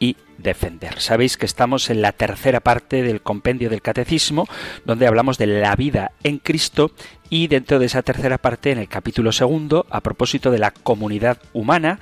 y defender. Sabéis que estamos en la tercera parte del compendio del catecismo, donde hablamos de la vida en Cristo y dentro de esa tercera parte, en el capítulo segundo, a propósito de la comunidad humana,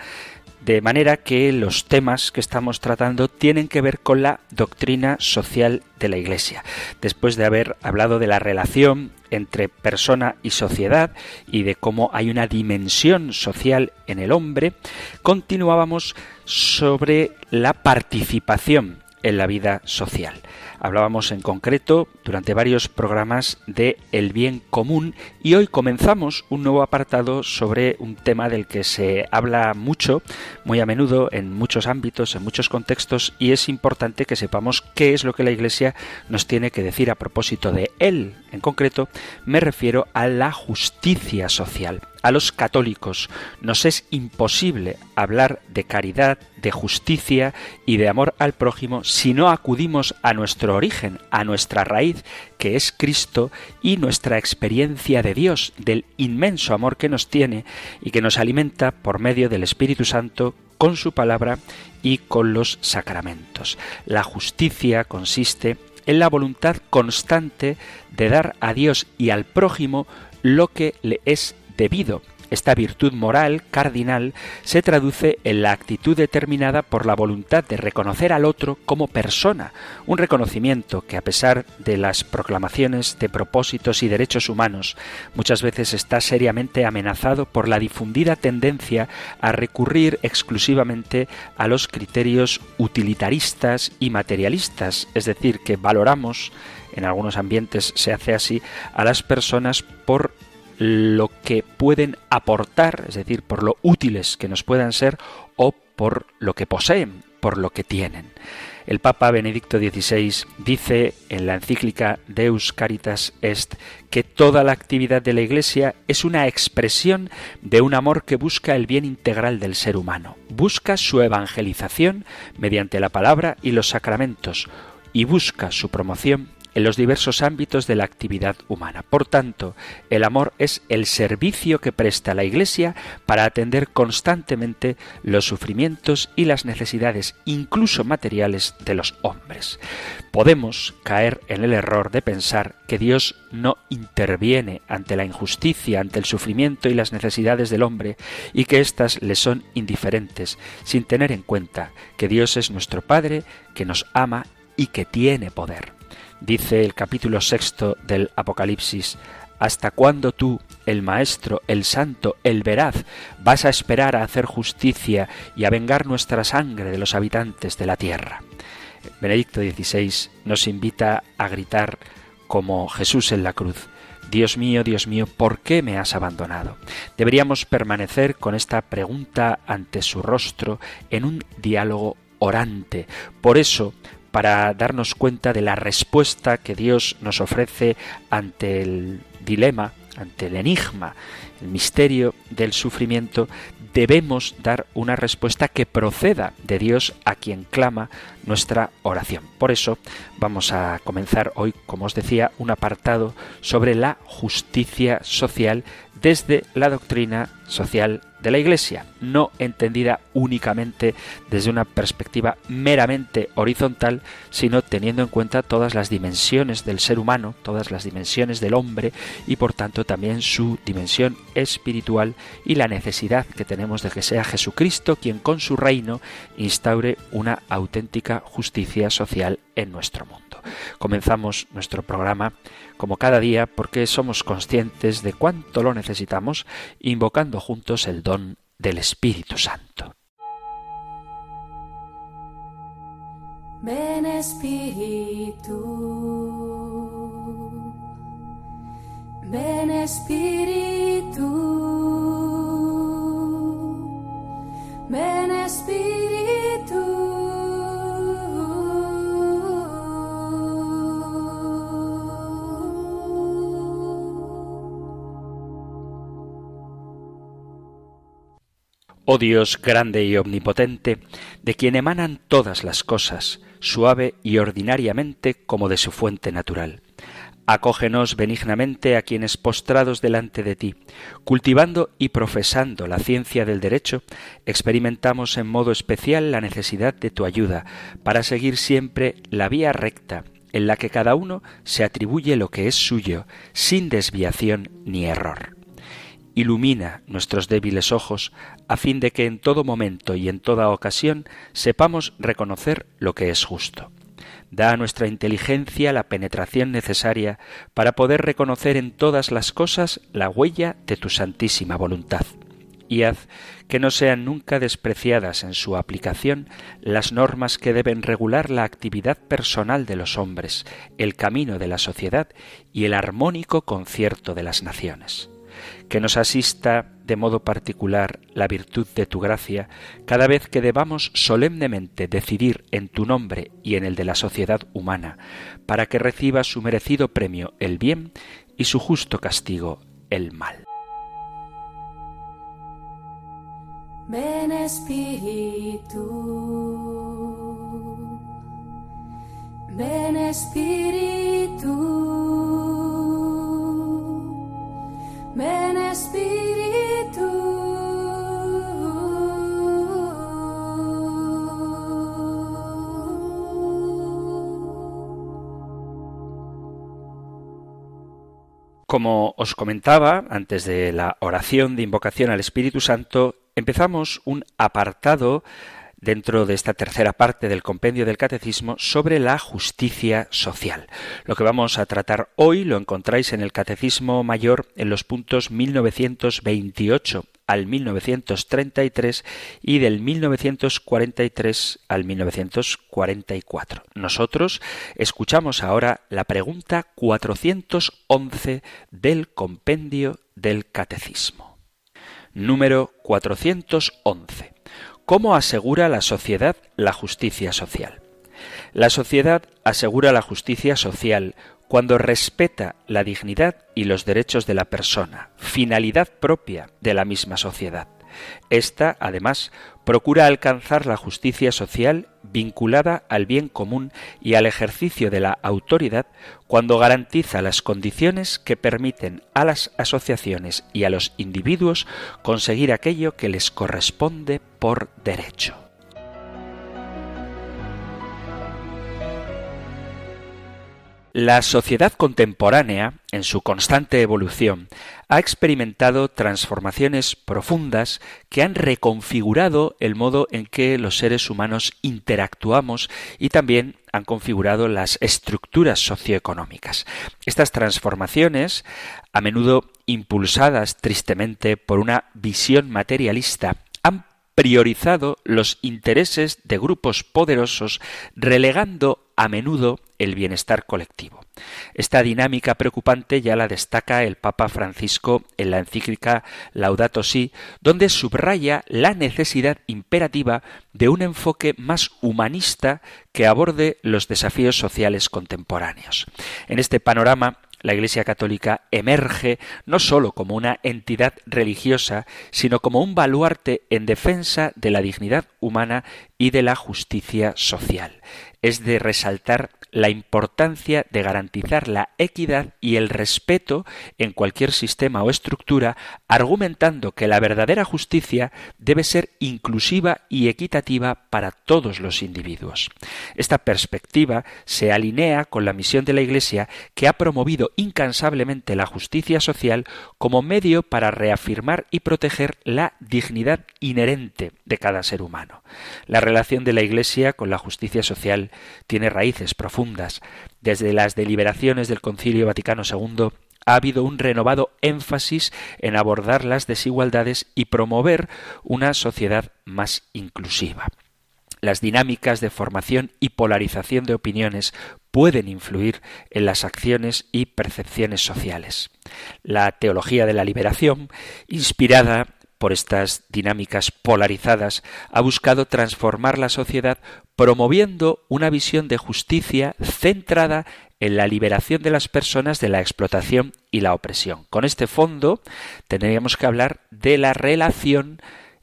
de manera que los temas que estamos tratando tienen que ver con la doctrina social de la Iglesia. Después de haber hablado de la relación entre persona y sociedad y de cómo hay una dimensión social en el hombre, continuábamos sobre la participación en la vida social. Hablábamos en concreto durante varios programas de el bien común y hoy comenzamos un nuevo apartado sobre un tema del que se habla mucho, muy a menudo en muchos ámbitos, en muchos contextos y es importante que sepamos qué es lo que la Iglesia nos tiene que decir a propósito de él. En concreto, me refiero a la justicia social a los católicos nos es imposible hablar de caridad, de justicia y de amor al prójimo si no acudimos a nuestro origen, a nuestra raíz, que es Cristo, y nuestra experiencia de Dios, del inmenso amor que nos tiene y que nos alimenta por medio del Espíritu Santo con su palabra y con los sacramentos. La justicia consiste en la voluntad constante de dar a Dios y al prójimo lo que le es debido. Esta virtud moral cardinal se traduce en la actitud determinada por la voluntad de reconocer al otro como persona, un reconocimiento que a pesar de las proclamaciones de propósitos y derechos humanos, muchas veces está seriamente amenazado por la difundida tendencia a recurrir exclusivamente a los criterios utilitaristas y materialistas, es decir, que valoramos en algunos ambientes se hace así a las personas por lo que pueden aportar, es decir, por lo útiles que nos puedan ser o por lo que poseen, por lo que tienen. El Papa Benedicto XVI dice en la encíclica Deus Caritas Est que toda la actividad de la Iglesia es una expresión de un amor que busca el bien integral del ser humano, busca su evangelización mediante la palabra y los sacramentos y busca su promoción en los diversos ámbitos de la actividad humana. Por tanto, el amor es el servicio que presta la Iglesia para atender constantemente los sufrimientos y las necesidades, incluso materiales, de los hombres. Podemos caer en el error de pensar que Dios no interviene ante la injusticia, ante el sufrimiento y las necesidades del hombre, y que éstas le son indiferentes, sin tener en cuenta que Dios es nuestro Padre, que nos ama y que tiene poder. Dice el capítulo sexto del Apocalipsis, ¿Hasta cuándo tú, el Maestro, el Santo, el Veraz, vas a esperar a hacer justicia y a vengar nuestra sangre de los habitantes de la tierra? Benedicto XVI nos invita a gritar como Jesús en la cruz. Dios mío, Dios mío, ¿por qué me has abandonado? Deberíamos permanecer con esta pregunta ante su rostro en un diálogo orante. Por eso, para darnos cuenta de la respuesta que Dios nos ofrece ante el dilema, ante el enigma, el misterio del sufrimiento, debemos dar una respuesta que proceda de Dios a quien clama nuestra oración. Por eso vamos a comenzar hoy, como os decía, un apartado sobre la justicia social desde la doctrina social de la Iglesia, no entendida únicamente desde una perspectiva meramente horizontal, sino teniendo en cuenta todas las dimensiones del ser humano, todas las dimensiones del hombre y por tanto también su dimensión espiritual y la necesidad que tenemos de que sea Jesucristo quien con su reino instaure una auténtica justicia social en nuestro mundo. Comenzamos nuestro programa como cada día porque somos conscientes de cuánto lo necesitamos, invocando juntos el don del Espíritu Santo. Ven Espíritu, ven Espíritu, ven Espíritu. Oh Dios grande y omnipotente, de quien emanan todas las cosas, suave y ordinariamente como de su fuente natural. Acógenos benignamente a quienes postrados delante de ti, cultivando y profesando la ciencia del derecho, experimentamos en modo especial la necesidad de tu ayuda para seguir siempre la vía recta en la que cada uno se atribuye lo que es suyo, sin desviación ni error. Ilumina nuestros débiles ojos, a fin de que en todo momento y en toda ocasión sepamos reconocer lo que es justo. Da a nuestra inteligencia la penetración necesaria para poder reconocer en todas las cosas la huella de tu santísima voluntad. Y haz que no sean nunca despreciadas en su aplicación las normas que deben regular la actividad personal de los hombres, el camino de la sociedad y el armónico concierto de las naciones que nos asista de modo particular la virtud de tu gracia cada vez que debamos solemnemente decidir en tu nombre y en el de la sociedad humana, para que reciba su merecido premio el bien y su justo castigo el mal. Ven. Ven Espíritu. Como os comentaba antes de la oración de invocación al Espíritu Santo, empezamos un apartado dentro de esta tercera parte del compendio del catecismo sobre la justicia social. Lo que vamos a tratar hoy lo encontráis en el catecismo mayor en los puntos 1928 al 1933 y del 1943 al 1944. Nosotros escuchamos ahora la pregunta 411 del compendio del catecismo. Número 411. ¿Cómo asegura la sociedad la justicia social? La sociedad asegura la justicia social cuando respeta la dignidad y los derechos de la persona, finalidad propia de la misma sociedad. Esta, además, procura alcanzar la justicia social vinculada al bien común y al ejercicio de la autoridad cuando garantiza las condiciones que permiten a las asociaciones y a los individuos conseguir aquello que les corresponde por derecho. La sociedad contemporánea, en su constante evolución, ha experimentado transformaciones profundas que han reconfigurado el modo en que los seres humanos interactuamos y también han configurado las estructuras socioeconómicas. Estas transformaciones, a menudo impulsadas tristemente por una visión materialista, han priorizado los intereses de grupos poderosos, relegando a menudo el bienestar colectivo. Esta dinámica preocupante ya la destaca el Papa Francisco en la encíclica Laudato Si, donde subraya la necesidad imperativa de un enfoque más humanista que aborde los desafíos sociales contemporáneos. En este panorama, la Iglesia Católica emerge no sólo como una entidad religiosa, sino como un baluarte en defensa de la dignidad humana y de la justicia social. Es de resaltar la importancia de garantizar la equidad y el respeto en cualquier sistema o estructura, argumentando que la verdadera justicia debe ser inclusiva y equitativa para todos los individuos. Esta perspectiva se alinea con la misión de la Iglesia que ha promovido incansablemente la justicia social como medio para reafirmar y proteger la dignidad inherente de cada ser humano. La relación de la Iglesia con la justicia social tiene raíces profundas. Desde las deliberaciones del Concilio Vaticano II ha habido un renovado énfasis en abordar las desigualdades y promover una sociedad más inclusiva. las dinámicas de formación y polarización de opiniones pueden influir en las acciones y percepciones sociales. La teología de la liberación, inspirada por estas dinámicas polarizadas, ha buscado transformar la sociedad promoviendo una visión de justicia centrada en la liberación de las personas de la explotación y la opresión. Con este fondo tendríamos que hablar de la relación,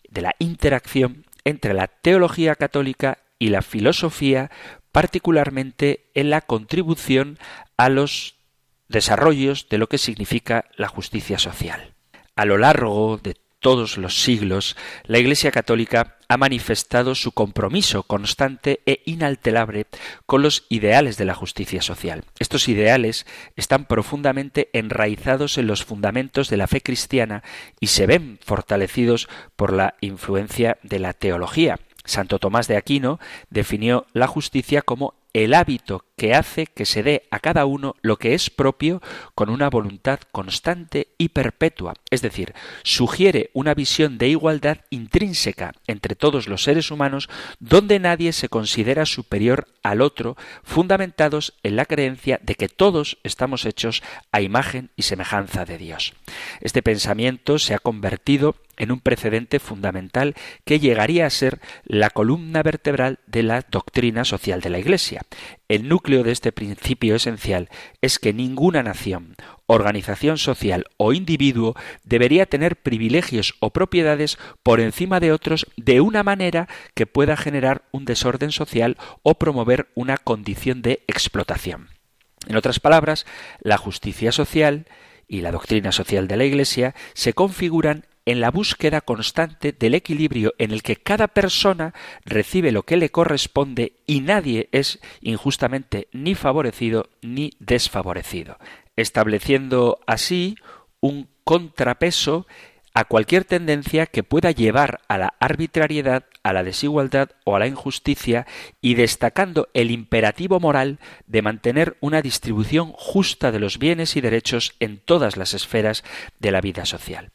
de la interacción entre la teología católica y la filosofía, particularmente en la contribución a los desarrollos de lo que significa la justicia social. A lo largo de todos los siglos, la Iglesia Católica ha manifestado su compromiso constante e inalterable con los ideales de la justicia social. Estos ideales están profundamente enraizados en los fundamentos de la fe cristiana y se ven fortalecidos por la influencia de la teología. Santo Tomás de Aquino definió la justicia como el hábito que hace que se dé a cada uno lo que es propio con una voluntad constante y perpetua, es decir, sugiere una visión de igualdad intrínseca entre todos los seres humanos donde nadie se considera superior al otro, fundamentados en la creencia de que todos estamos hechos a imagen y semejanza de Dios. Este pensamiento se ha convertido en un precedente fundamental que llegaría a ser la columna vertebral de la doctrina social de la Iglesia. El núcleo de este principio esencial es que ninguna nación, organización social o individuo debería tener privilegios o propiedades por encima de otros de una manera que pueda generar un desorden social o promover una condición de explotación. En otras palabras, la justicia social y la doctrina social de la Iglesia se configuran en la búsqueda constante del equilibrio en el que cada persona recibe lo que le corresponde y nadie es injustamente ni favorecido ni desfavorecido, estableciendo así un contrapeso a cualquier tendencia que pueda llevar a la arbitrariedad, a la desigualdad o a la injusticia y destacando el imperativo moral de mantener una distribución justa de los bienes y derechos en todas las esferas de la vida social.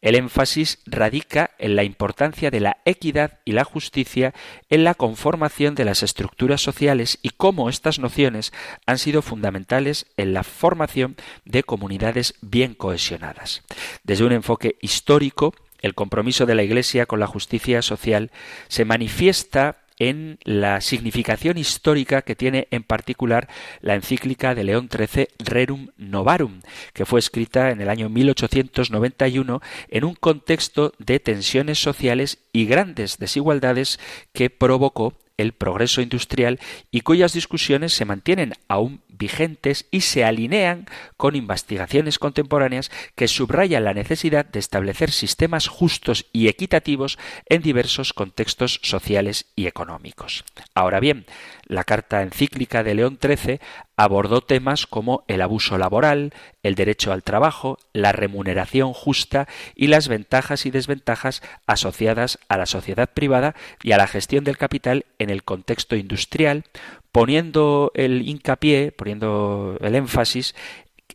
El énfasis radica en la importancia de la equidad y la justicia en la conformación de las estructuras sociales y cómo estas nociones han sido fundamentales en la formación de comunidades bien cohesionadas. Desde un enfoque histórico, el compromiso de la Iglesia con la justicia social se manifiesta en la significación histórica que tiene en particular la encíclica de León XIII Rerum Novarum, que fue escrita en el año 1891 en un contexto de tensiones sociales y grandes desigualdades que provocó el progreso industrial y cuyas discusiones se mantienen aún vigentes y se alinean con investigaciones contemporáneas que subrayan la necesidad de establecer sistemas justos y equitativos en diversos contextos sociales y económicos. Ahora bien, la carta encíclica de León XIII abordó temas como el abuso laboral, el derecho al trabajo, la remuneración justa y las ventajas y desventajas asociadas a la sociedad privada y a la gestión del capital en el contexto industrial, poniendo el hincapié, poniendo el énfasis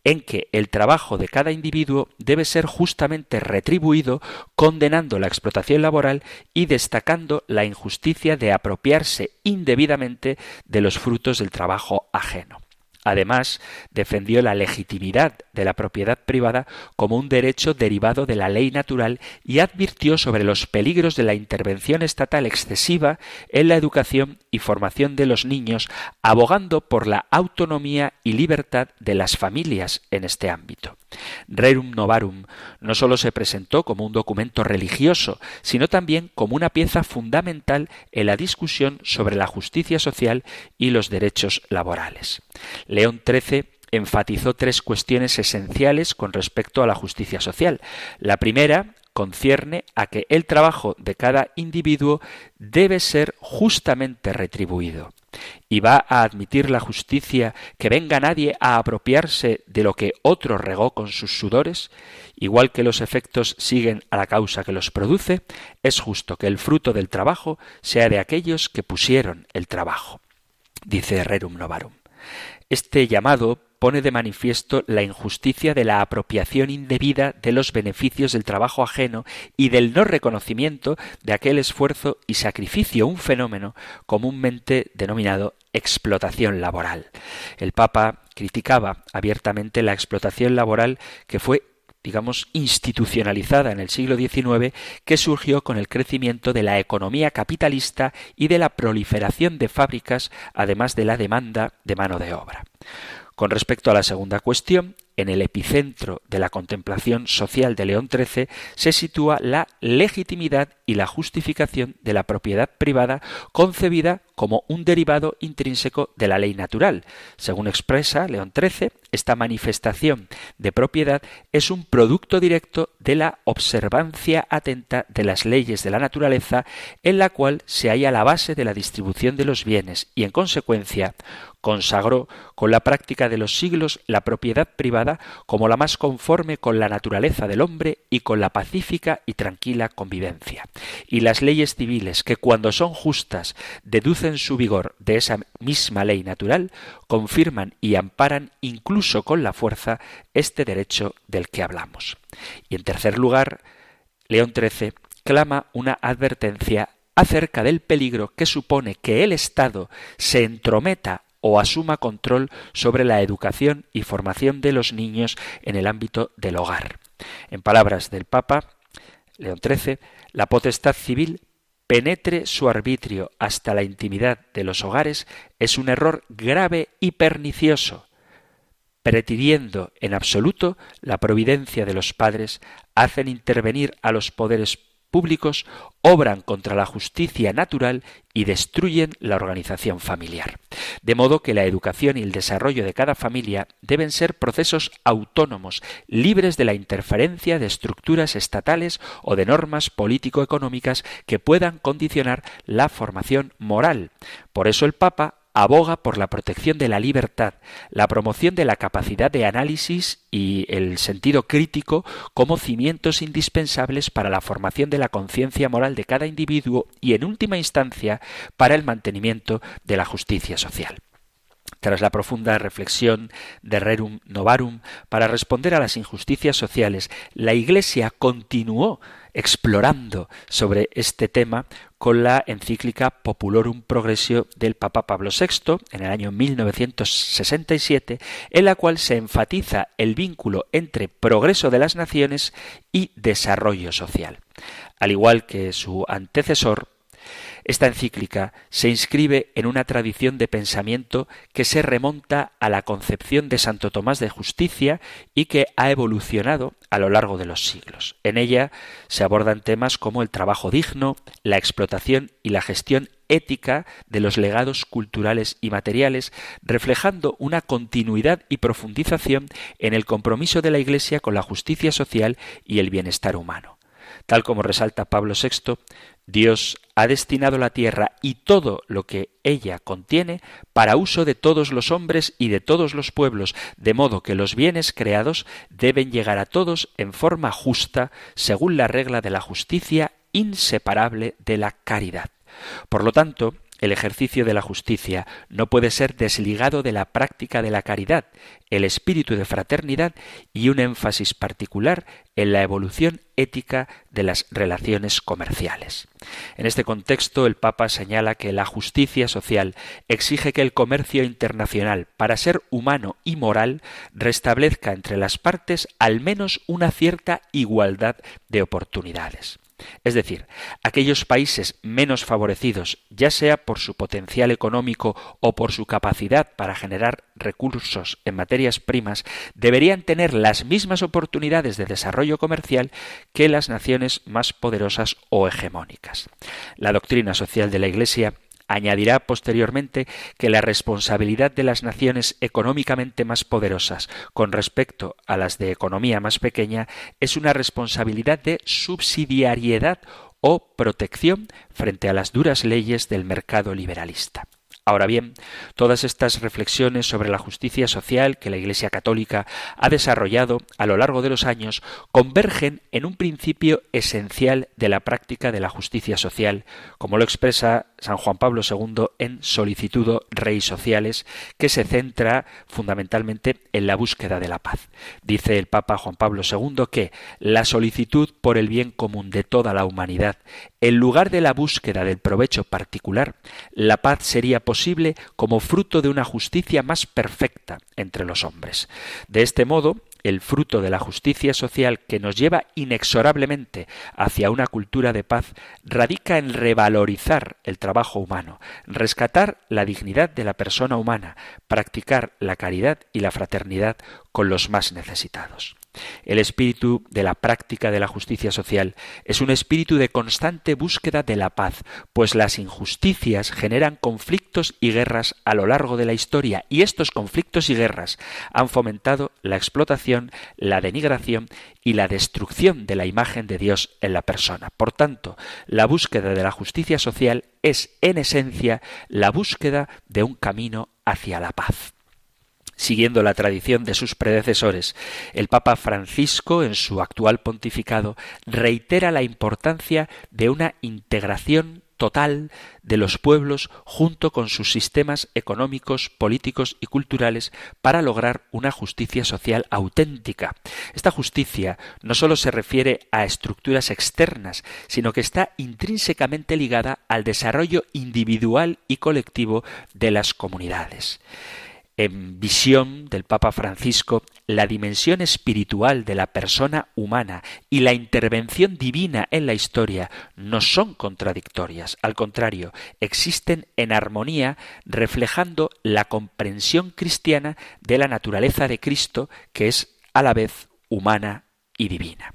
en que el trabajo de cada individuo debe ser justamente retribuido, condenando la explotación laboral y destacando la injusticia de apropiarse indebidamente de los frutos del trabajo ajeno. Además, defendió la legitimidad de la propiedad privada como un derecho derivado de la ley natural y advirtió sobre los peligros de la intervención estatal excesiva en la educación y formación de los niños, abogando por la autonomía y libertad de las familias en este ámbito. Rerum Novarum no sólo se presentó como un documento religioso, sino también como una pieza fundamental en la discusión sobre la justicia social y los derechos laborales. León XIII enfatizó tres cuestiones esenciales con respecto a la justicia social. La primera concierne a que el trabajo de cada individuo debe ser justamente retribuido y va a admitir la justicia que venga nadie a apropiarse de lo que otro regó con sus sudores, igual que los efectos siguen a la causa que los produce, es justo que el fruto del trabajo sea de aquellos que pusieron el trabajo. Dice Rerum Novarum. Este llamado pone de manifiesto la injusticia de la apropiación indebida de los beneficios del trabajo ajeno y del no reconocimiento de aquel esfuerzo y sacrificio, un fenómeno comúnmente denominado explotación laboral. El Papa criticaba abiertamente la explotación laboral que fue digamos, institucionalizada en el siglo XIX que surgió con el crecimiento de la economía capitalista y de la proliferación de fábricas, además de la demanda de mano de obra. Con respecto a la segunda cuestión, en el epicentro de la contemplación social de León XIII se sitúa la legitimidad y la justificación de la propiedad privada concebida como un derivado intrínseco de la ley natural. Según expresa León XIII, esta manifestación de propiedad es un producto directo de la observancia atenta de las leyes de la naturaleza en la cual se halla la base de la distribución de los bienes y en consecuencia consagró con la práctica de los siglos la propiedad privada como la más conforme con la naturaleza del hombre y con la pacífica y tranquila convivencia. Y las leyes civiles, que cuando son justas deducen su vigor de esa misma ley natural, confirman y amparan incluso con la fuerza este derecho del que hablamos. Y en tercer lugar, León XIII clama una advertencia acerca del peligro que supone que el Estado se entrometa o asuma control sobre la educación y formación de los niños en el ámbito del hogar. En palabras del Papa León XIII, la potestad civil penetre su arbitrio hasta la intimidad de los hogares es un error grave y pernicioso. Pretendiendo en absoluto la providencia de los padres, hacen intervenir a los poderes públicos obran contra la justicia natural y destruyen la organización familiar. De modo que la educación y el desarrollo de cada familia deben ser procesos autónomos, libres de la interferencia de estructuras estatales o de normas político-económicas que puedan condicionar la formación moral. Por eso el Papa aboga por la protección de la libertad, la promoción de la capacidad de análisis y el sentido crítico como cimientos indispensables para la formación de la conciencia moral de cada individuo y, en última instancia, para el mantenimiento de la justicia social. Tras la profunda reflexión de Rerum Novarum para responder a las injusticias sociales, la Iglesia continuó explorando sobre este tema con la encíclica Populorum Progressio del Papa Pablo VI en el año 1967, en la cual se enfatiza el vínculo entre progreso de las naciones y desarrollo social. Al igual que su antecesor, esta encíclica se inscribe en una tradición de pensamiento que se remonta a la concepción de Santo Tomás de Justicia y que ha evolucionado a lo largo de los siglos. En ella se abordan temas como el trabajo digno, la explotación y la gestión ética de los legados culturales y materiales, reflejando una continuidad y profundización en el compromiso de la Iglesia con la justicia social y el bienestar humano. Tal como resalta Pablo VI, Dios ha destinado la tierra y todo lo que ella contiene para uso de todos los hombres y de todos los pueblos, de modo que los bienes creados deben llegar a todos en forma justa, según la regla de la justicia inseparable de la caridad. Por lo tanto, el ejercicio de la justicia no puede ser desligado de la práctica de la caridad, el espíritu de fraternidad y un énfasis particular en la evolución ética de las relaciones comerciales. En este contexto, el Papa señala que la justicia social exige que el comercio internacional, para ser humano y moral, restablezca entre las partes al menos una cierta igualdad de oportunidades. Es decir, aquellos países menos favorecidos, ya sea por su potencial económico o por su capacidad para generar recursos en materias primas, deberían tener las mismas oportunidades de desarrollo comercial que las naciones más poderosas o hegemónicas. La doctrina social de la Iglesia Añadirá posteriormente que la responsabilidad de las naciones económicamente más poderosas con respecto a las de economía más pequeña es una responsabilidad de subsidiariedad o protección frente a las duras leyes del mercado liberalista. Ahora bien, todas estas reflexiones sobre la justicia social que la Iglesia Católica ha desarrollado a lo largo de los años convergen en un principio esencial de la práctica de la justicia social, como lo expresa San Juan Pablo II en Solicitudo Rei Sociales, que se centra fundamentalmente en la búsqueda de la paz. Dice el Papa Juan Pablo II que la solicitud por el bien común de toda la humanidad, en lugar de la búsqueda del provecho particular, la paz sería posible como fruto de una justicia más perfecta entre los hombres. De este modo, el fruto de la justicia social que nos lleva inexorablemente hacia una cultura de paz radica en revalorizar el trabajo humano, rescatar la dignidad de la persona humana, practicar la caridad y la fraternidad con los más necesitados. El espíritu de la práctica de la justicia social es un espíritu de constante búsqueda de la paz, pues las injusticias generan conflictos y guerras a lo largo de la historia y estos conflictos y guerras han fomentado la explotación, la denigración y la destrucción de la imagen de Dios en la persona. Por tanto, la búsqueda de la justicia social es en esencia la búsqueda de un camino hacia la paz. Siguiendo la tradición de sus predecesores, el Papa Francisco, en su actual pontificado, reitera la importancia de una integración total de los pueblos junto con sus sistemas económicos, políticos y culturales para lograr una justicia social auténtica. Esta justicia no sólo se refiere a estructuras externas, sino que está intrínsecamente ligada al desarrollo individual y colectivo de las comunidades en visión del Papa Francisco la dimensión espiritual de la persona humana y la intervención divina en la historia no son contradictorias, al contrario, existen en armonía reflejando la comprensión cristiana de la naturaleza de Cristo que es a la vez humana y divina.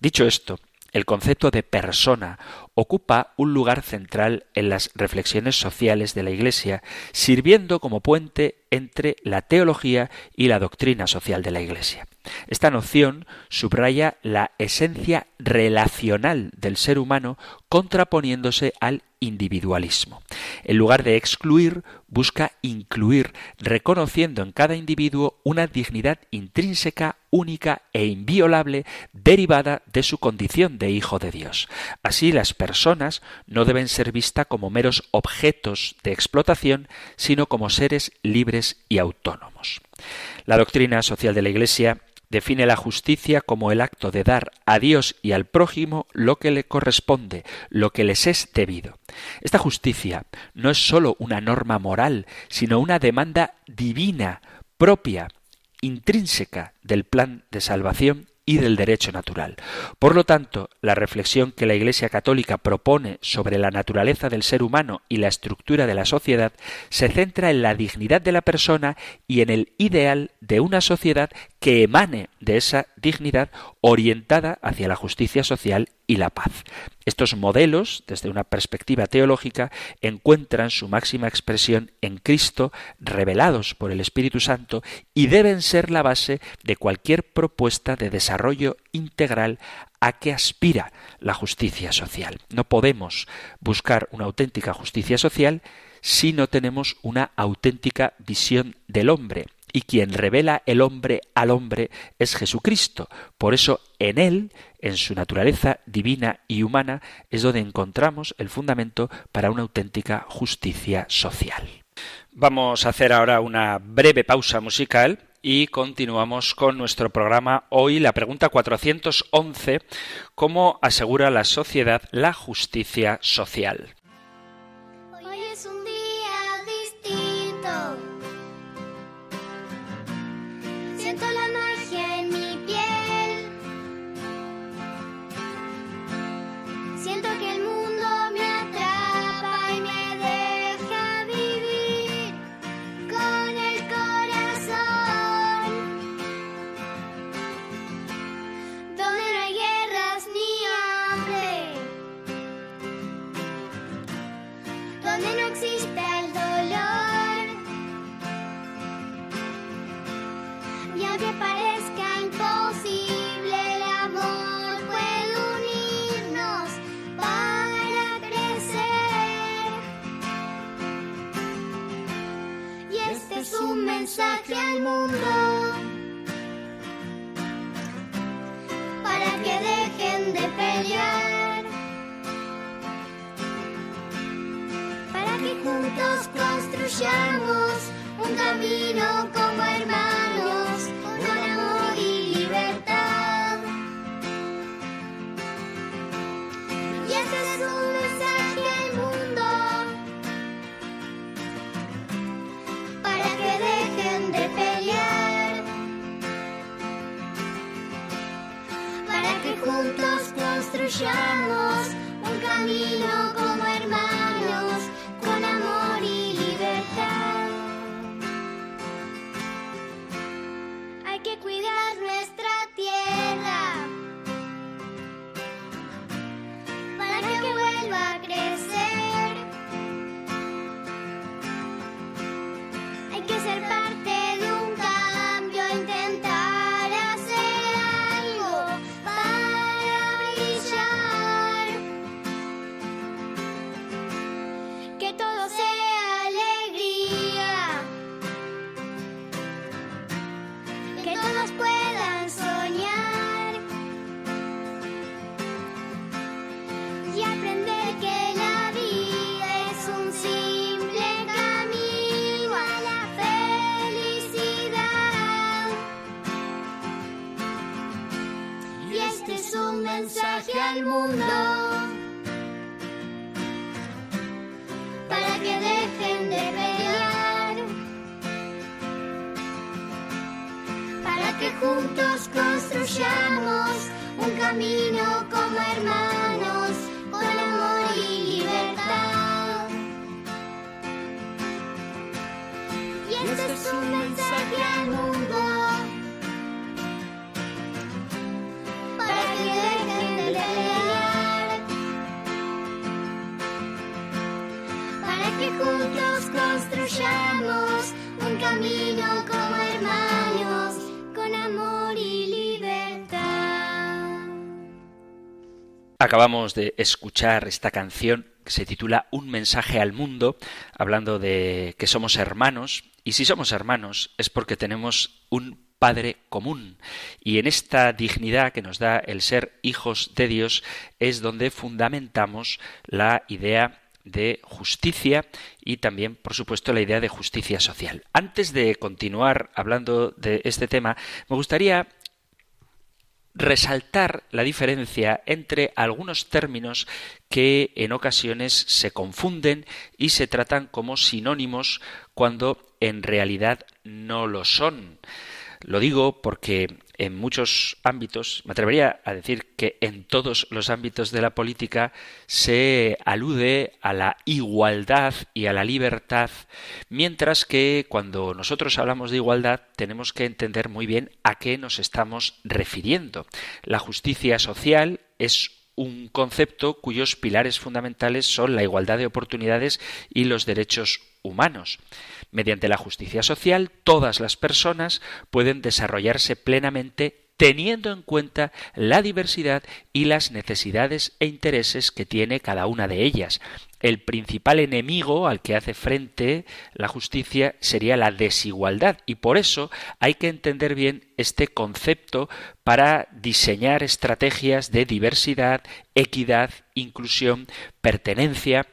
Dicho esto, el concepto de persona ocupa un lugar central en las reflexiones sociales de la Iglesia, sirviendo como puente entre la teología y la doctrina social de la Iglesia. Esta noción subraya la esencia relacional del ser humano contraponiéndose al individualismo. En lugar de excluir, busca incluir, reconociendo en cada individuo una dignidad intrínseca, única e inviolable derivada de su condición de hijo de Dios. Así las personas no deben ser vistas como meros objetos de explotación, sino como seres libres y autónomos. La doctrina social de la Iglesia define la justicia como el acto de dar a Dios y al prójimo lo que le corresponde, lo que les es debido. Esta justicia no es sólo una norma moral, sino una demanda divina, propia, intrínseca del plan de salvación y del derecho natural. Por lo tanto, la reflexión que la Iglesia Católica propone sobre la naturaleza del ser humano y la estructura de la sociedad se centra en la dignidad de la persona y en el ideal de una sociedad que emane de esa dignidad orientada hacia la justicia social y la paz. Estos modelos, desde una perspectiva teológica, encuentran su máxima expresión en Cristo, revelados por el Espíritu Santo, y deben ser la base de cualquier propuesta de desarrollo integral a que aspira la justicia social. No podemos buscar una auténtica justicia social si no tenemos una auténtica visión del hombre, y quien revela el hombre al hombre es Jesucristo. Por eso en él, en su naturaleza divina y humana, es donde encontramos el fundamento para una auténtica justicia social. Vamos a hacer ahora una breve pausa musical y continuamos con nuestro programa hoy, la pregunta 411, ¿cómo asegura la sociedad la justicia social? Acabamos de escuchar esta canción que se titula Un mensaje al mundo, hablando de que somos hermanos, y si somos hermanos es porque tenemos un Padre común. Y en esta dignidad que nos da el ser hijos de Dios es donde fundamentamos la idea de justicia y también, por supuesto, la idea de justicia social. Antes de continuar hablando de este tema, me gustaría resaltar la diferencia entre algunos términos que en ocasiones se confunden y se tratan como sinónimos cuando en realidad no lo son. Lo digo porque en muchos ámbitos, me atrevería a decir que en todos los ámbitos de la política se alude a la igualdad y a la libertad, mientras que cuando nosotros hablamos de igualdad tenemos que entender muy bien a qué nos estamos refiriendo. La justicia social es un concepto cuyos pilares fundamentales son la igualdad de oportunidades y los derechos humanos. Mediante la justicia social, todas las personas pueden desarrollarse plenamente teniendo en cuenta la diversidad y las necesidades e intereses que tiene cada una de ellas. El principal enemigo al que hace frente la justicia sería la desigualdad y por eso hay que entender bien este concepto para diseñar estrategias de diversidad, equidad, inclusión, pertenencia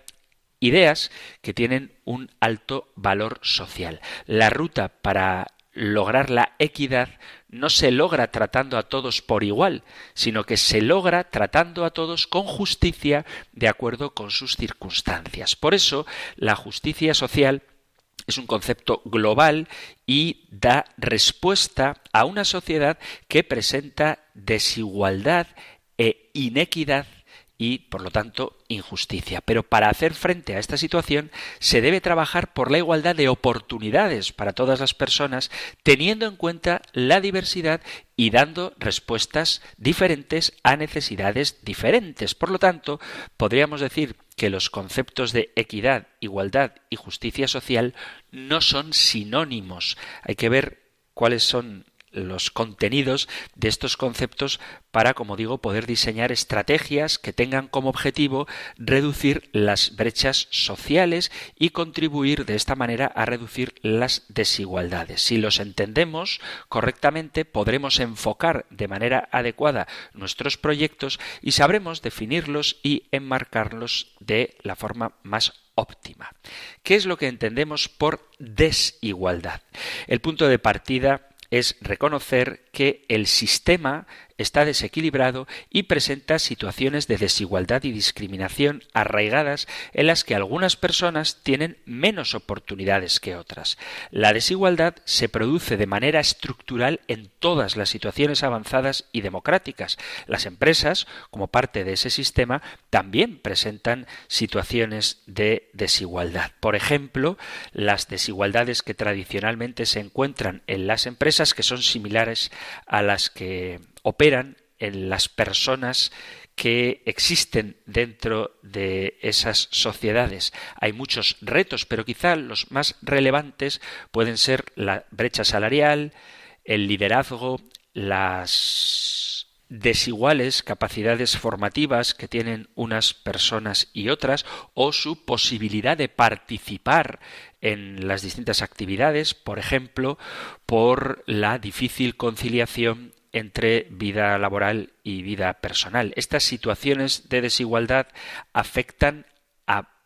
ideas que tienen un alto valor social. La ruta para lograr la equidad no se logra tratando a todos por igual, sino que se logra tratando a todos con justicia de acuerdo con sus circunstancias. Por eso, la justicia social es un concepto global y da respuesta a una sociedad que presenta desigualdad e inequidad y, por lo tanto, injusticia. Pero para hacer frente a esta situación se debe trabajar por la igualdad de oportunidades para todas las personas, teniendo en cuenta la diversidad y dando respuestas diferentes a necesidades diferentes. Por lo tanto, podríamos decir que los conceptos de equidad, igualdad y justicia social no son sinónimos. Hay que ver cuáles son los contenidos de estos conceptos para, como digo, poder diseñar estrategias que tengan como objetivo reducir las brechas sociales y contribuir de esta manera a reducir las desigualdades. Si los entendemos correctamente, podremos enfocar de manera adecuada nuestros proyectos y sabremos definirlos y enmarcarlos de la forma más óptima. ¿Qué es lo que entendemos por desigualdad? El punto de partida es reconocer que el sistema está desequilibrado y presenta situaciones de desigualdad y discriminación arraigadas en las que algunas personas tienen menos oportunidades que otras. La desigualdad se produce de manera estructural en todas las situaciones avanzadas y democráticas. Las empresas, como parte de ese sistema, también presentan situaciones de desigualdad. Por ejemplo, las desigualdades que tradicionalmente se encuentran en las empresas que son similares a las que operan en las personas que existen dentro de esas sociedades. Hay muchos retos, pero quizá los más relevantes pueden ser la brecha salarial, el liderazgo, las desiguales capacidades formativas que tienen unas personas y otras o su posibilidad de participar en las distintas actividades, por ejemplo, por la difícil conciliación entre vida laboral y vida personal. Estas situaciones de desigualdad afectan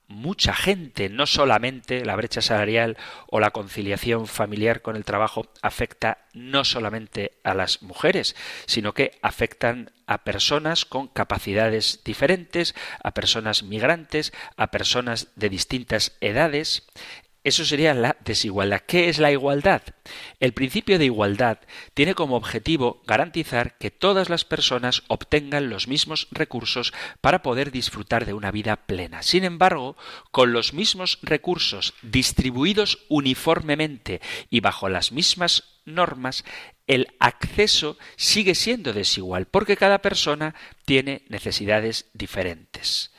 mucha gente, no solamente la brecha salarial o la conciliación familiar con el trabajo afecta no solamente a las mujeres, sino que afectan a personas con capacidades diferentes, a personas migrantes, a personas de distintas edades. Eso sería la desigualdad. ¿Qué es la igualdad? El principio de igualdad tiene como objetivo garantizar que todas las personas obtengan los mismos recursos para poder disfrutar de una vida plena. Sin embargo, con los mismos recursos distribuidos uniformemente y bajo las mismas normas, el acceso sigue siendo desigual porque cada persona tiene necesidades diferentes.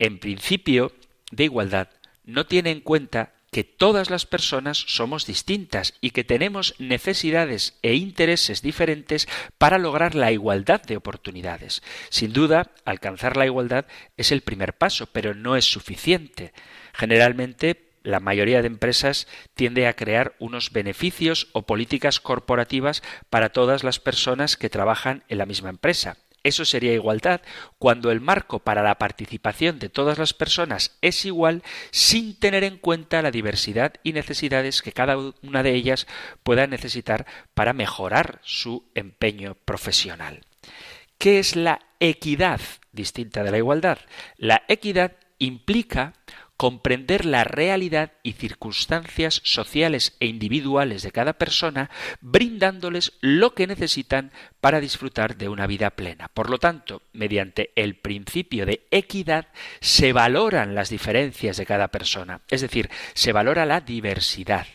En principio de igualdad no tiene en cuenta que todas las personas somos distintas y que tenemos necesidades e intereses diferentes para lograr la igualdad de oportunidades. Sin duda, alcanzar la igualdad es el primer paso, pero no es suficiente. Generalmente, la mayoría de empresas tiende a crear unos beneficios o políticas corporativas para todas las personas que trabajan en la misma empresa. Eso sería igualdad cuando el marco para la participación de todas las personas es igual sin tener en cuenta la diversidad y necesidades que cada una de ellas pueda necesitar para mejorar su empeño profesional. ¿Qué es la equidad distinta de la igualdad? La equidad implica comprender la realidad y circunstancias sociales e individuales de cada persona, brindándoles lo que necesitan para disfrutar de una vida plena. Por lo tanto, mediante el principio de equidad se valoran las diferencias de cada persona, es decir, se valora la diversidad.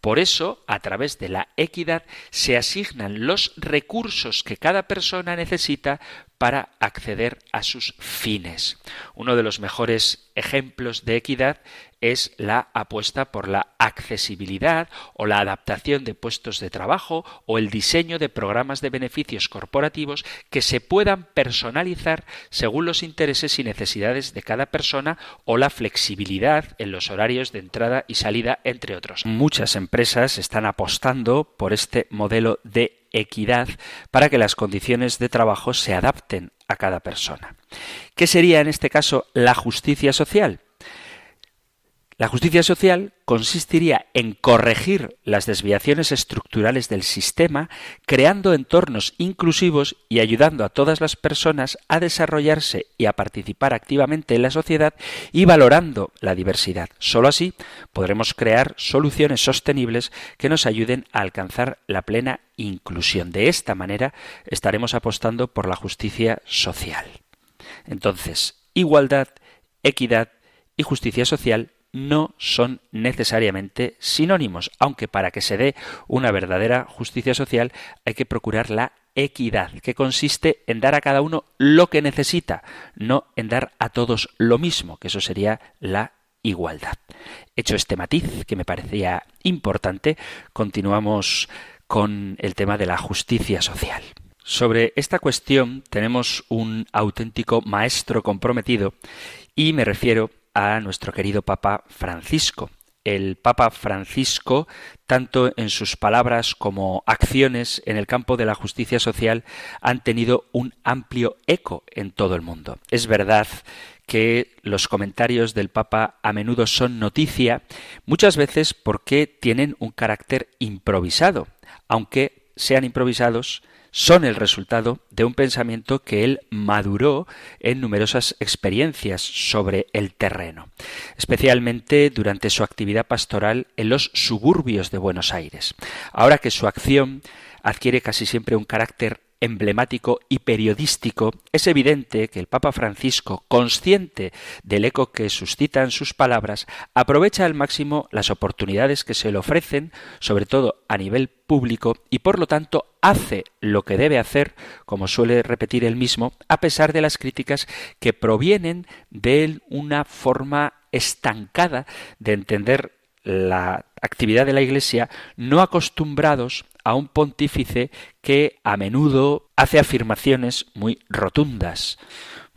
Por eso, a través de la equidad, se asignan los recursos que cada persona necesita para acceder a sus fines. Uno de los mejores ejemplos de equidad es la apuesta por la accesibilidad o la adaptación de puestos de trabajo o el diseño de programas de beneficios corporativos que se puedan personalizar según los intereses y necesidades de cada persona o la flexibilidad en los horarios de entrada y salida, entre otros. Muchas empresas están apostando por este modelo de equidad para que las condiciones de trabajo se adapten a cada persona. ¿Qué sería en este caso la justicia social? La justicia social consistiría en corregir las desviaciones estructurales del sistema, creando entornos inclusivos y ayudando a todas las personas a desarrollarse y a participar activamente en la sociedad y valorando la diversidad. Solo así podremos crear soluciones sostenibles que nos ayuden a alcanzar la plena inclusión. De esta manera estaremos apostando por la justicia social. Entonces, igualdad, equidad y justicia social no son necesariamente sinónimos, aunque para que se dé una verdadera justicia social hay que procurar la equidad, que consiste en dar a cada uno lo que necesita, no en dar a todos lo mismo, que eso sería la igualdad. Hecho este matiz, que me parecía importante, continuamos con el tema de la justicia social. Sobre esta cuestión tenemos un auténtico maestro comprometido y me refiero a nuestro querido Papa Francisco. el Papa Francisco, tanto en sus palabras como acciones en el campo de la justicia social, han tenido un amplio eco en todo el mundo. Es verdad que los comentarios del Papa a menudo son noticia, muchas veces porque tienen un carácter improvisado, aunque sean improvisados son el resultado de un pensamiento que él maduró en numerosas experiencias sobre el terreno, especialmente durante su actividad pastoral en los suburbios de Buenos Aires. Ahora que su acción adquiere casi siempre un carácter emblemático y periodístico, es evidente que el Papa Francisco, consciente del eco que suscitan sus palabras, aprovecha al máximo las oportunidades que se le ofrecen, sobre todo a nivel público, y por lo tanto hace lo que debe hacer, como suele repetir él mismo, a pesar de las críticas que provienen de una forma estancada de entender la actividad de la Iglesia, no acostumbrados a un pontífice que a menudo hace afirmaciones muy rotundas.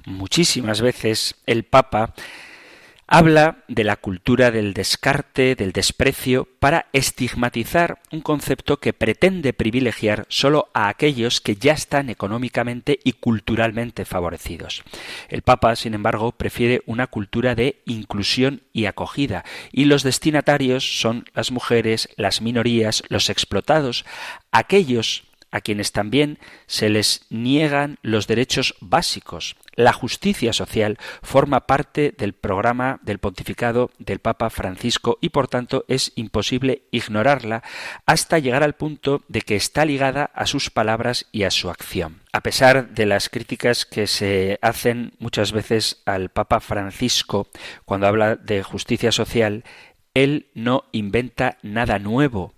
Muchísimas veces el Papa habla de la cultura del descarte, del desprecio, para estigmatizar un concepto que pretende privilegiar solo a aquellos que ya están económicamente y culturalmente favorecidos. El Papa, sin embargo, prefiere una cultura de inclusión y acogida, y los destinatarios son las mujeres, las minorías, los explotados, aquellos a quienes también se les niegan los derechos básicos. La justicia social forma parte del programa del pontificado del Papa Francisco y por tanto es imposible ignorarla hasta llegar al punto de que está ligada a sus palabras y a su acción. A pesar de las críticas que se hacen muchas veces al Papa Francisco cuando habla de justicia social, él no inventa nada nuevo.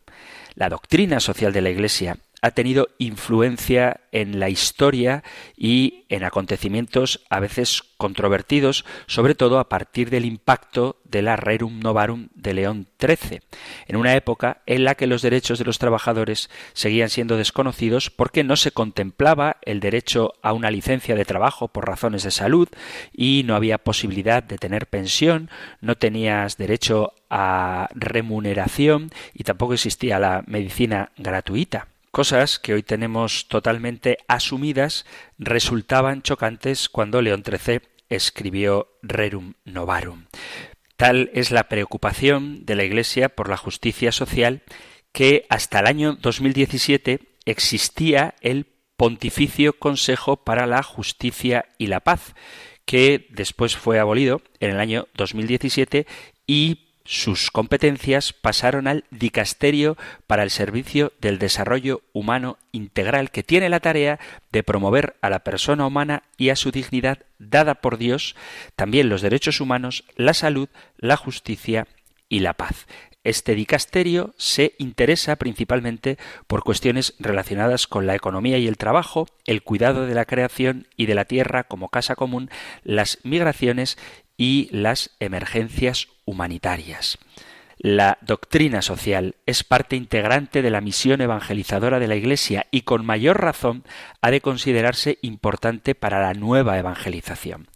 La doctrina social de la Iglesia ha tenido influencia en la historia y en acontecimientos a veces controvertidos, sobre todo a partir del impacto de la Rerum Novarum de León XIII, en una época en la que los derechos de los trabajadores seguían siendo desconocidos porque no se contemplaba el derecho a una licencia de trabajo por razones de salud y no había posibilidad de tener pensión, no tenías derecho a remuneración y tampoco existía la medicina gratuita cosas que hoy tenemos totalmente asumidas resultaban chocantes cuando León XIII escribió Rerum Novarum. Tal es la preocupación de la Iglesia por la justicia social que hasta el año 2017 existía el Pontificio Consejo para la Justicia y la Paz, que después fue abolido en el año 2017 y sus competencias pasaron al Dicasterio para el Servicio del Desarrollo Humano Integral, que tiene la tarea de promover a la persona humana y a su dignidad dada por Dios, también los derechos humanos, la salud, la justicia y la paz. Este dicasterio se interesa principalmente por cuestiones relacionadas con la economía y el trabajo, el cuidado de la creación y de la tierra como casa común, las migraciones y las emergencias humanitarias. La doctrina social es parte integrante de la misión evangelizadora de la Iglesia y con mayor razón ha de considerarse importante para la nueva evangelización.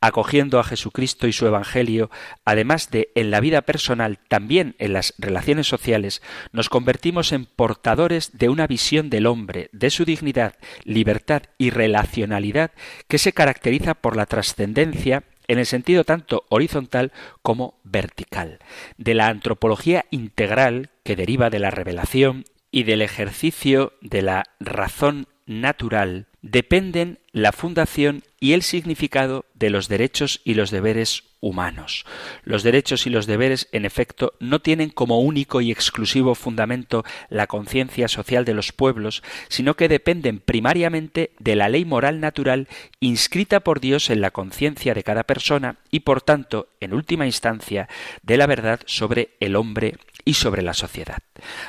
Acogiendo a Jesucristo y su Evangelio, además de en la vida personal, también en las relaciones sociales, nos convertimos en portadores de una visión del hombre, de su dignidad, libertad y relacionalidad que se caracteriza por la trascendencia en el sentido tanto horizontal como vertical, de la antropología integral que deriva de la revelación y del ejercicio de la razón natural dependen la fundación y el significado de los derechos y los deberes humanos. Los derechos y los deberes, en efecto, no tienen como único y exclusivo fundamento la conciencia social de los pueblos, sino que dependen primariamente de la ley moral natural inscrita por Dios en la conciencia de cada persona y, por tanto, en última instancia, de la verdad sobre el hombre y sobre la sociedad.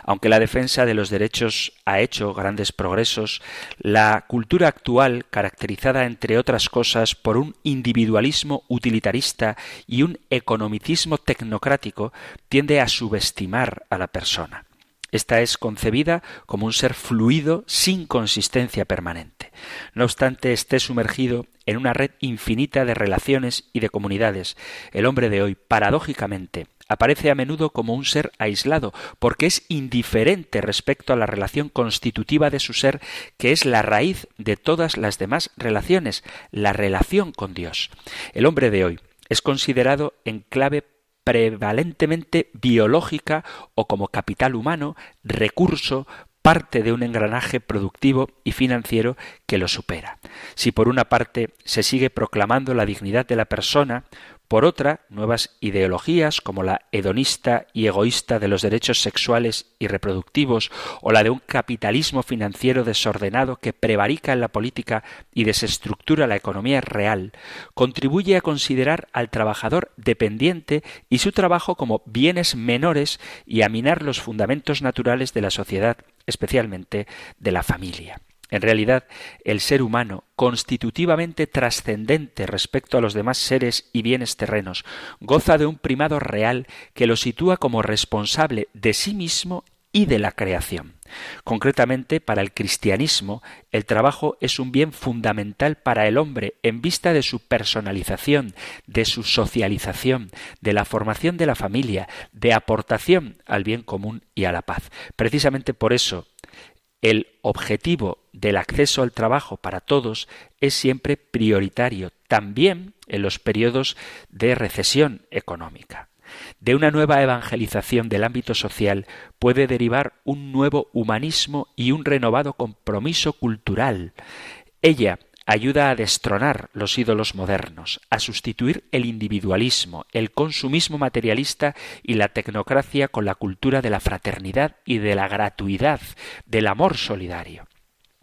Aunque la defensa de los derechos ha hecho grandes progresos, la cultura actual, caracterizada entre otras cosas por un individualismo utilitarista y un economicismo tecnocrático, tiende a subestimar a la persona. Esta es concebida como un ser fluido sin consistencia permanente. No obstante, esté sumergido en una red infinita de relaciones y de comunidades. El hombre de hoy, paradójicamente, aparece a menudo como un ser aislado, porque es indiferente respecto a la relación constitutiva de su ser, que es la raíz de todas las demás relaciones, la relación con Dios. El hombre de hoy es considerado en clave prevalentemente biológica o como capital humano, recurso, parte de un engranaje productivo y financiero que lo supera. Si por una parte se sigue proclamando la dignidad de la persona, por otra, nuevas ideologías como la hedonista y egoísta de los derechos sexuales y reproductivos o la de un capitalismo financiero desordenado que prevarica en la política y desestructura la economía real, contribuye a considerar al trabajador dependiente y su trabajo como bienes menores y a minar los fundamentos naturales de la sociedad, especialmente de la familia. En realidad, el ser humano, constitutivamente trascendente respecto a los demás seres y bienes terrenos, goza de un primado real que lo sitúa como responsable de sí mismo y de la creación. Concretamente, para el cristianismo, el trabajo es un bien fundamental para el hombre en vista de su personalización, de su socialización, de la formación de la familia, de aportación al bien común y a la paz. Precisamente por eso, el objetivo del acceso al trabajo para todos es siempre prioritario, también en los periodos de recesión económica. De una nueva evangelización del ámbito social puede derivar un nuevo humanismo y un renovado compromiso cultural. Ella ayuda a destronar los ídolos modernos, a sustituir el individualismo, el consumismo materialista y la tecnocracia con la cultura de la fraternidad y de la gratuidad, del amor solidario.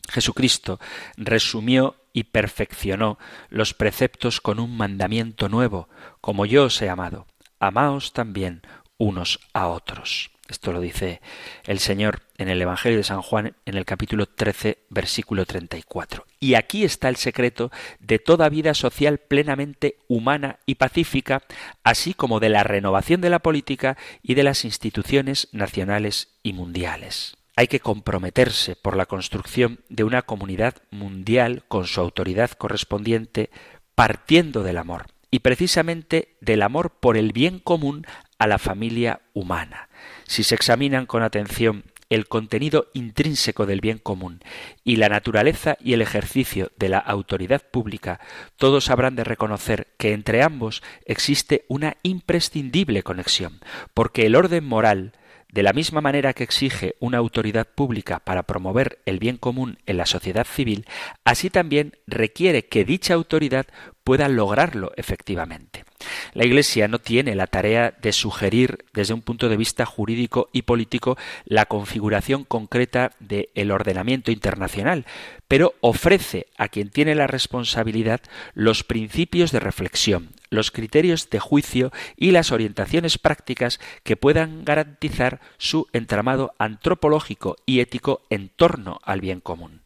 Jesucristo resumió y perfeccionó los preceptos con un mandamiento nuevo, como yo os he amado, amaos también unos a otros. Esto lo dice el Señor en el Evangelio de San Juan en el capítulo 13, versículo 34. Y aquí está el secreto de toda vida social plenamente humana y pacífica, así como de la renovación de la política y de las instituciones nacionales y mundiales. Hay que comprometerse por la construcción de una comunidad mundial con su autoridad correspondiente, partiendo del amor, y precisamente del amor por el bien común a la familia humana. Si se examinan con atención el contenido intrínseco del bien común y la naturaleza y el ejercicio de la autoridad pública, todos habrán de reconocer que entre ambos existe una imprescindible conexión, porque el orden moral, de la misma manera que exige una autoridad pública para promover el bien común en la sociedad civil, así también requiere que dicha autoridad pueda lograrlo efectivamente. La Iglesia no tiene la tarea de sugerir desde un punto de vista jurídico y político la configuración concreta del ordenamiento internacional, pero ofrece a quien tiene la responsabilidad los principios de reflexión, los criterios de juicio y las orientaciones prácticas que puedan garantizar su entramado antropológico y ético en torno al bien común.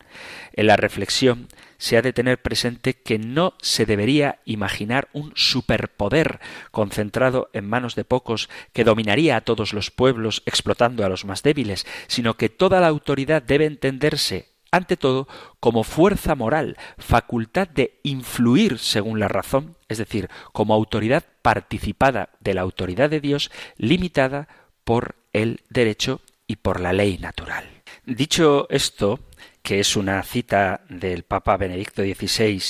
En la reflexión se ha de tener presente que no se debería imaginar un superpoder concentrado en manos de pocos que dominaría a todos los pueblos explotando a los más débiles, sino que toda la autoridad debe entenderse ante todo como fuerza moral, facultad de influir según la razón, es decir, como autoridad participada de la autoridad de Dios, limitada por el derecho y por la ley natural. Dicho esto, que es una cita del Papa Benedicto XVI,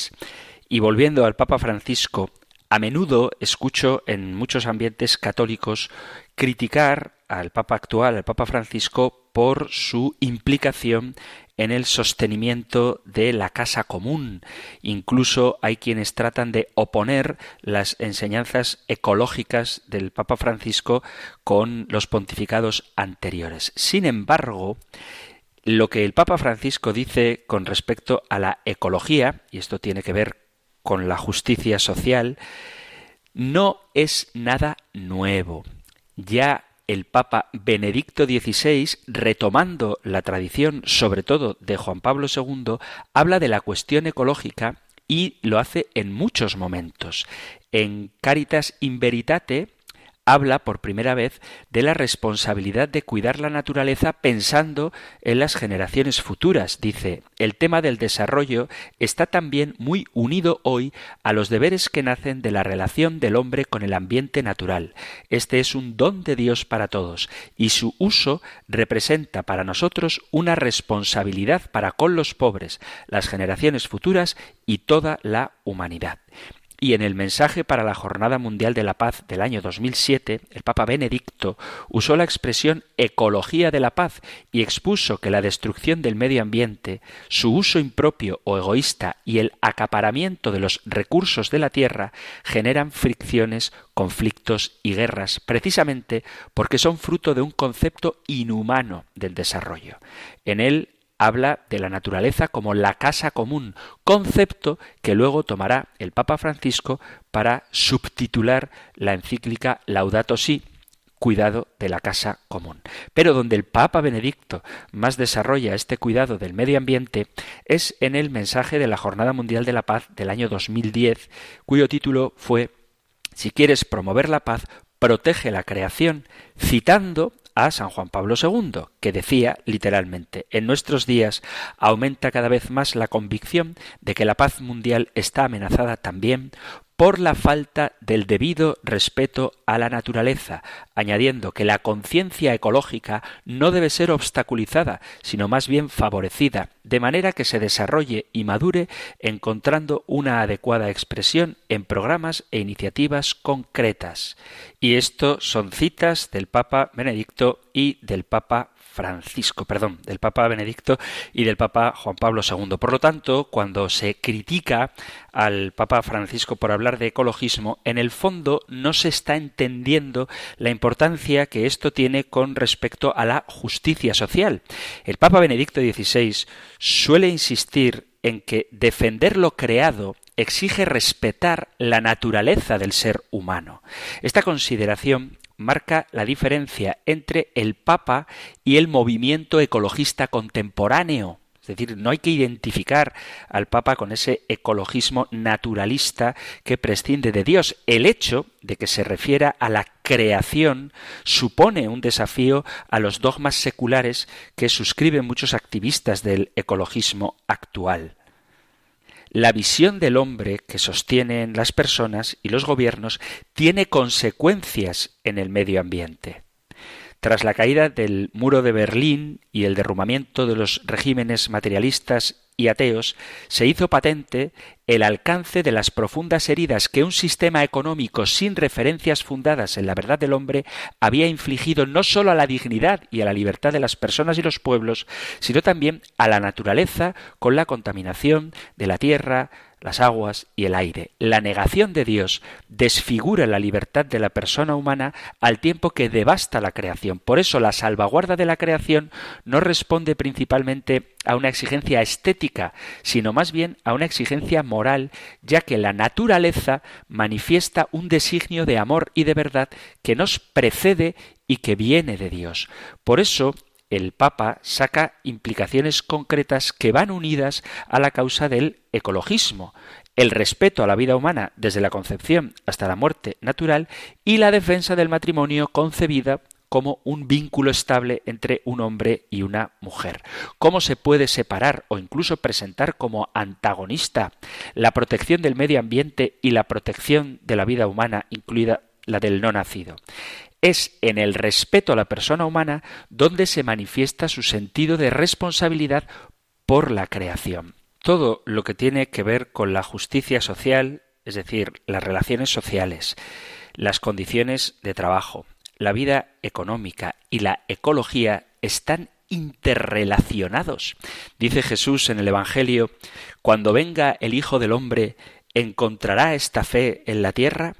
y volviendo al Papa Francisco, a menudo escucho en muchos ambientes católicos criticar al Papa actual, al Papa Francisco, por su implicación en el sostenimiento de la casa común. Incluso hay quienes tratan de oponer las enseñanzas ecológicas del Papa Francisco con los pontificados anteriores. Sin embargo, lo que el Papa Francisco dice con respecto a la ecología, y esto tiene que ver con la justicia social, no es nada nuevo. Ya el Papa Benedicto XVI, retomando la tradición sobre todo de Juan Pablo II, habla de la cuestión ecológica y lo hace en muchos momentos. En Caritas in Veritate habla por primera vez de la responsabilidad de cuidar la naturaleza pensando en las generaciones futuras. Dice, el tema del desarrollo está también muy unido hoy a los deberes que nacen de la relación del hombre con el ambiente natural. Este es un don de Dios para todos y su uso representa para nosotros una responsabilidad para con los pobres, las generaciones futuras y toda la humanidad. Y en el mensaje para la Jornada Mundial de la Paz del año 2007, el Papa Benedicto usó la expresión ecología de la paz y expuso que la destrucción del medio ambiente, su uso impropio o egoísta y el acaparamiento de los recursos de la tierra generan fricciones, conflictos y guerras, precisamente porque son fruto de un concepto inhumano del desarrollo. En él habla de la naturaleza como la casa común, concepto que luego tomará el Papa Francisco para subtitular la encíclica Laudato Si, cuidado de la casa común. Pero donde el Papa Benedicto más desarrolla este cuidado del medio ambiente es en el mensaje de la Jornada Mundial de la Paz del año 2010, cuyo título fue Si quieres promover la paz, protege la creación, citando a San Juan Pablo II, que decía literalmente, en nuestros días aumenta cada vez más la convicción de que la paz mundial está amenazada también por la falta del debido respeto a la naturaleza, añadiendo que la conciencia ecológica no debe ser obstaculizada, sino más bien favorecida, de manera que se desarrolle y madure encontrando una adecuada expresión en programas e iniciativas concretas. Y esto son citas del Papa Benedicto y del Papa Francisco, perdón, del Papa Benedicto y del Papa Juan Pablo II. Por lo tanto, cuando se critica al Papa Francisco por hablar de ecologismo, en el fondo no se está entendiendo la importancia que esto tiene con respecto a la justicia social. El Papa Benedicto XVI suele insistir en que defender lo creado exige respetar la naturaleza del ser humano. Esta consideración marca la diferencia entre el Papa y el movimiento ecologista contemporáneo. Es decir, no hay que identificar al Papa con ese ecologismo naturalista que prescinde de Dios. El hecho de que se refiera a la creación supone un desafío a los dogmas seculares que suscriben muchos activistas del ecologismo actual. La visión del hombre que sostienen las personas y los gobiernos tiene consecuencias en el medio ambiente. Tras la caída del muro de Berlín y el derrumbamiento de los regímenes materialistas y ateos, se hizo patente el alcance de las profundas heridas que un sistema económico sin referencias fundadas en la verdad del hombre había infligido no sólo a la dignidad y a la libertad de las personas y los pueblos, sino también a la naturaleza con la contaminación de la tierra, las aguas y el aire. La negación de Dios desfigura la libertad de la persona humana al tiempo que devasta la creación. Por eso la salvaguarda de la creación no responde principalmente a una exigencia estética, sino más bien a una exigencia moral, ya que la naturaleza manifiesta un designio de amor y de verdad que nos precede y que viene de Dios. Por eso el Papa saca implicaciones concretas que van unidas a la causa del ecologismo, el respeto a la vida humana desde la concepción hasta la muerte natural y la defensa del matrimonio concebida como un vínculo estable entre un hombre y una mujer. ¿Cómo se puede separar o incluso presentar como antagonista la protección del medio ambiente y la protección de la vida humana, incluida la del no nacido? Es en el respeto a la persona humana donde se manifiesta su sentido de responsabilidad por la creación. Todo lo que tiene que ver con la justicia social, es decir, las relaciones sociales, las condiciones de trabajo, la vida económica y la ecología están interrelacionados. Dice Jesús en el Evangelio, cuando venga el Hijo del Hombre, ¿encontrará esta fe en la tierra?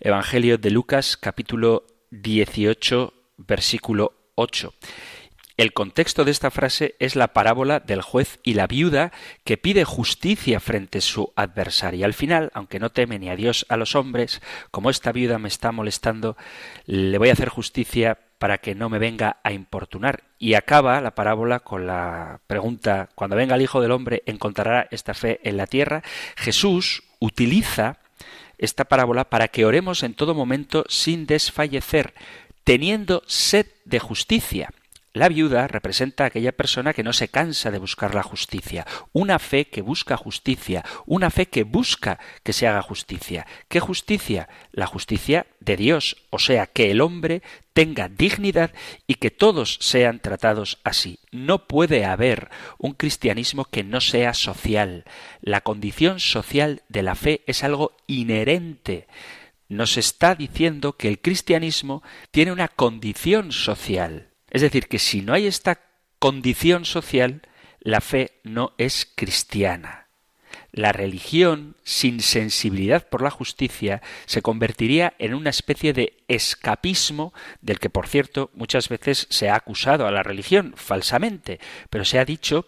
Evangelio de Lucas capítulo 18, versículo 8. El contexto de esta frase es la parábola del juez y la viuda que pide justicia frente a su adversario. Al final, aunque no teme ni a Dios a los hombres, como esta viuda me está molestando, le voy a hacer justicia para que no me venga a importunar. Y acaba la parábola con la pregunta, cuando venga el Hijo del Hombre, ¿encontrará esta fe en la tierra? Jesús utiliza esta parábola para que oremos en todo momento sin desfallecer, teniendo sed de justicia. La viuda representa a aquella persona que no se cansa de buscar la justicia, una fe que busca justicia, una fe que busca que se haga justicia. ¿Qué justicia? La justicia de Dios, o sea, que el hombre tenga dignidad y que todos sean tratados así. No puede haber un cristianismo que no sea social. La condición social de la fe es algo inherente nos está diciendo que el cristianismo tiene una condición social. Es decir, que si no hay esta condición social, la fe no es cristiana. La religión, sin sensibilidad por la justicia, se convertiría en una especie de escapismo del que, por cierto, muchas veces se ha acusado a la religión falsamente, pero se ha dicho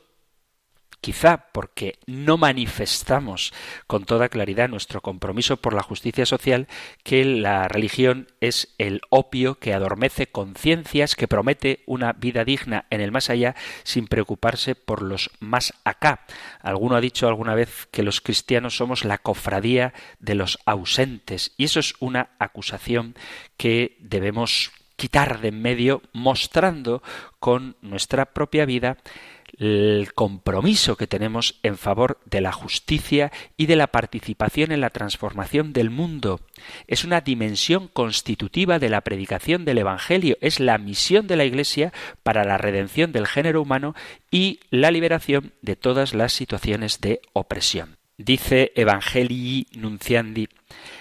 quizá porque no manifestamos con toda claridad nuestro compromiso por la justicia social, que la religión es el opio que adormece conciencias, que promete una vida digna en el más allá sin preocuparse por los más acá. Alguno ha dicho alguna vez que los cristianos somos la cofradía de los ausentes, y eso es una acusación que debemos quitar de en medio mostrando con nuestra propia vida el compromiso que tenemos en favor de la justicia y de la participación en la transformación del mundo. Es una dimensión constitutiva de la predicación del Evangelio, es la misión de la Iglesia para la redención del género humano y la liberación de todas las situaciones de opresión. Dice Evangelii Nunciandi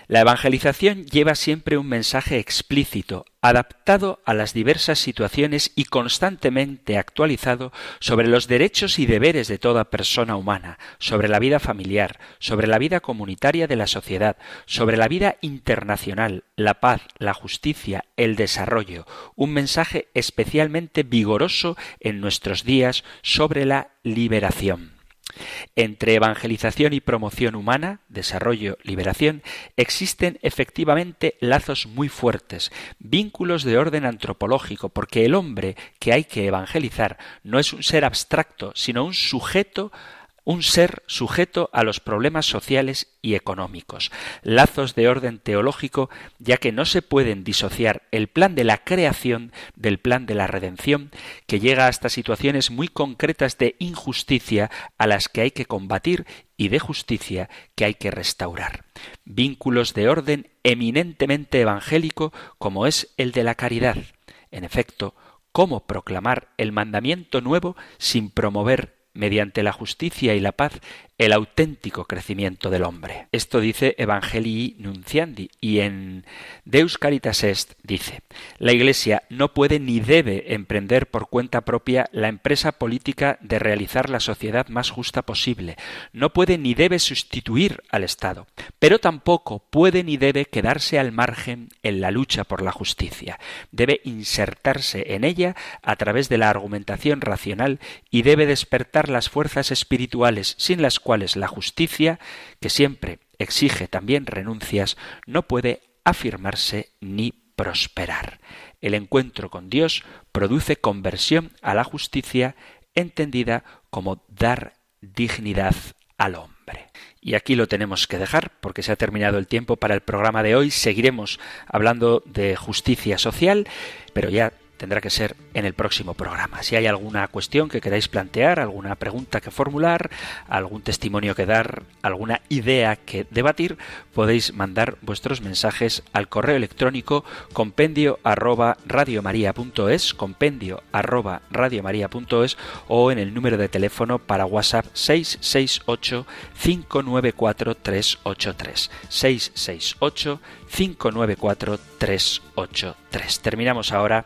la evangelización lleva siempre un mensaje explícito, adaptado a las diversas situaciones y constantemente actualizado sobre los derechos y deberes de toda persona humana, sobre la vida familiar, sobre la vida comunitaria de la sociedad, sobre la vida internacional, la paz, la justicia, el desarrollo, un mensaje especialmente vigoroso en nuestros días sobre la liberación. Entre evangelización y promoción humana, desarrollo, liberación, existen efectivamente lazos muy fuertes, vínculos de orden antropológico, porque el hombre que hay que evangelizar no es un ser abstracto, sino un sujeto un ser sujeto a los problemas sociales y económicos, lazos de orden teológico, ya que no se pueden disociar el plan de la creación del plan de la redención, que llega hasta situaciones muy concretas de injusticia a las que hay que combatir y de justicia que hay que restaurar. Vínculos de orden eminentemente evangélico como es el de la caridad. En efecto, ¿cómo proclamar el mandamiento nuevo sin promover mediante la justicia y la paz el auténtico crecimiento del hombre. Esto dice Evangelii Nunciandi y en Deus Caritas Est dice, la Iglesia no puede ni debe emprender por cuenta propia la empresa política de realizar la sociedad más justa posible, no puede ni debe sustituir al Estado, pero tampoco puede ni debe quedarse al margen en la lucha por la justicia, debe insertarse en ella a través de la argumentación racional y debe despertar las fuerzas espirituales sin las cuales la justicia, que siempre exige también renuncias, no puede afirmarse ni prosperar. El encuentro con Dios produce conversión a la justicia entendida como dar dignidad al hombre. Y aquí lo tenemos que dejar porque se ha terminado el tiempo para el programa de hoy. Seguiremos hablando de justicia social, pero ya tendrá que ser en el próximo programa. Si hay alguna cuestión que queráis plantear, alguna pregunta que formular, algún testimonio que dar, alguna idea que debatir, podéis mandar vuestros mensajes al correo electrónico compendio arroba compendio arroba o en el número de teléfono para WhatsApp 668 594 383 668 594 383. Terminamos ahora